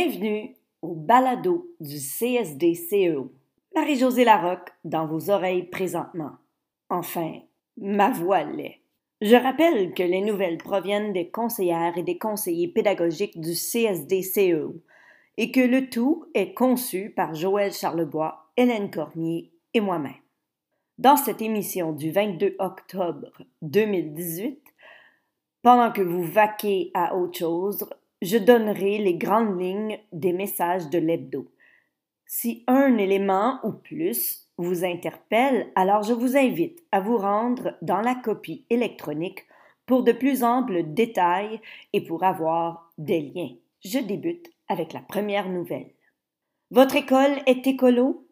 Bienvenue au balado du CSD-CEO. Marie-Josée Larocque dans vos oreilles présentement. Enfin, ma voix l'est. Je rappelle que les nouvelles proviennent des conseillères et des conseillers pédagogiques du CSD-CEO et que le tout est conçu par Joël Charlebois, Hélène Cormier et moi-même. Dans cette émission du 22 octobre 2018, pendant que vous vaquez à autre chose, je donnerai les grandes lignes des messages de l'hebdo. Si un élément ou plus vous interpelle, alors je vous invite à vous rendre dans la copie électronique pour de plus amples détails et pour avoir des liens. Je débute avec la première nouvelle. Votre école est écolo?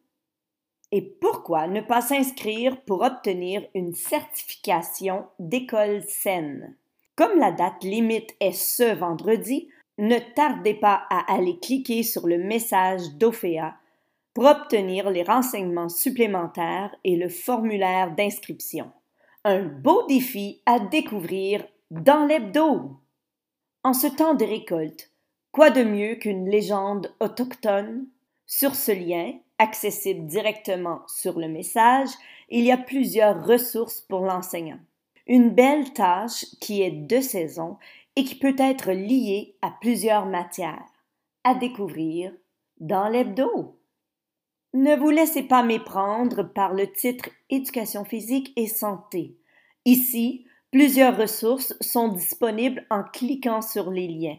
Et pourquoi ne pas s'inscrire pour obtenir une certification d'école saine? Comme la date limite est ce vendredi, ne tardez pas à aller cliquer sur le message d'Ophéa pour obtenir les renseignements supplémentaires et le formulaire d'inscription. Un beau défi à découvrir dans l'hebdo. En ce temps de récolte, quoi de mieux qu'une légende autochtone? Sur ce lien, accessible directement sur le message, il y a plusieurs ressources pour l'enseignant. Une belle tâche qui est de saison et qui peut être liée à plusieurs matières, à découvrir dans l'hebdo. Ne vous laissez pas méprendre par le titre Éducation physique et santé. Ici, plusieurs ressources sont disponibles en cliquant sur les liens.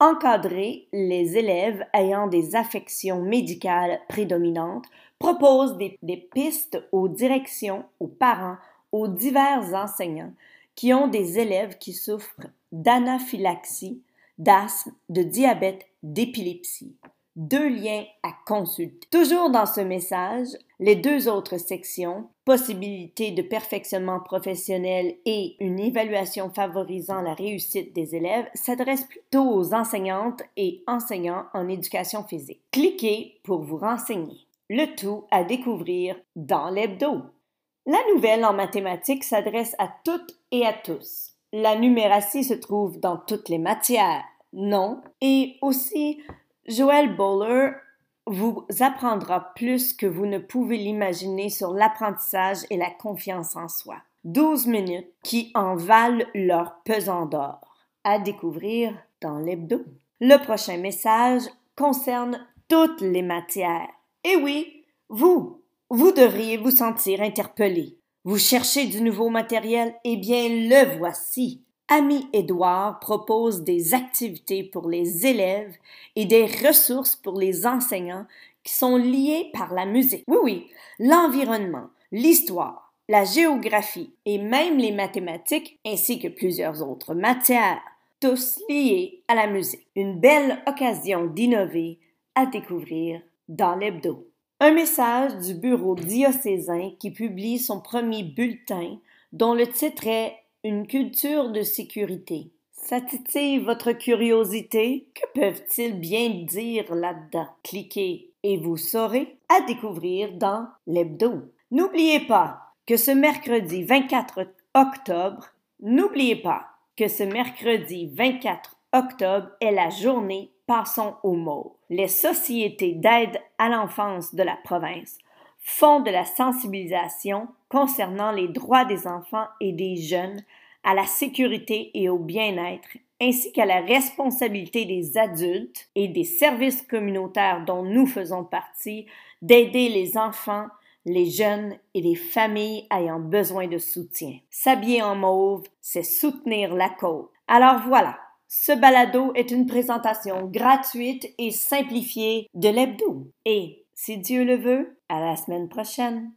Encadrer les élèves ayant des affections médicales prédominantes propose des, des pistes aux directions, aux parents, aux divers enseignants qui ont des élèves qui souffrent d'anaphylaxie, d'asthme, de diabète, d'épilepsie. Deux liens à consulter. Toujours dans ce message, les deux autres sections, possibilité de perfectionnement professionnel et une évaluation favorisant la réussite des élèves, s'adressent plutôt aux enseignantes et enseignants en éducation physique. Cliquez pour vous renseigner. Le tout à découvrir dans l'hebdo. La nouvelle en mathématiques s'adresse à toutes et à tous. La numératie se trouve dans toutes les matières, non? Et aussi, Joël Bowler vous apprendra plus que vous ne pouvez l'imaginer sur l'apprentissage et la confiance en soi. 12 minutes qui en valent leur pesant d'or. À découvrir dans l'hebdo. Le prochain message concerne toutes les matières. Et oui, vous, vous devriez vous sentir interpellé. Vous cherchez du nouveau matériel? Eh bien, le voici. Ami Édouard propose des activités pour les élèves et des ressources pour les enseignants qui sont liées par la musique. Oui, oui, l'environnement, l'histoire, la géographie et même les mathématiques ainsi que plusieurs autres matières, tous liés à la musique. Une belle occasion d'innover à découvrir dans l'hebdo. Un message du bureau diocésain qui publie son premier bulletin dont le titre est Une culture de sécurité. Ça votre curiosité? Que peuvent-ils bien dire là-dedans? Cliquez et vous saurez à découvrir dans l'hebdo. N'oubliez pas que ce mercredi 24 octobre, n'oubliez pas que ce mercredi 24 octobre est la journée Passons aux mots. Les sociétés d'aide à l'enfance de la province font de la sensibilisation concernant les droits des enfants et des jeunes à la sécurité et au bien-être, ainsi qu'à la responsabilité des adultes et des services communautaires dont nous faisons partie d'aider les enfants, les jeunes et les familles ayant besoin de soutien. S'habiller en mauve, c'est soutenir la cause. Alors voilà, ce balado est une présentation gratuite et simplifiée de l'hebdo. Et, si Dieu le veut, à la semaine prochaine.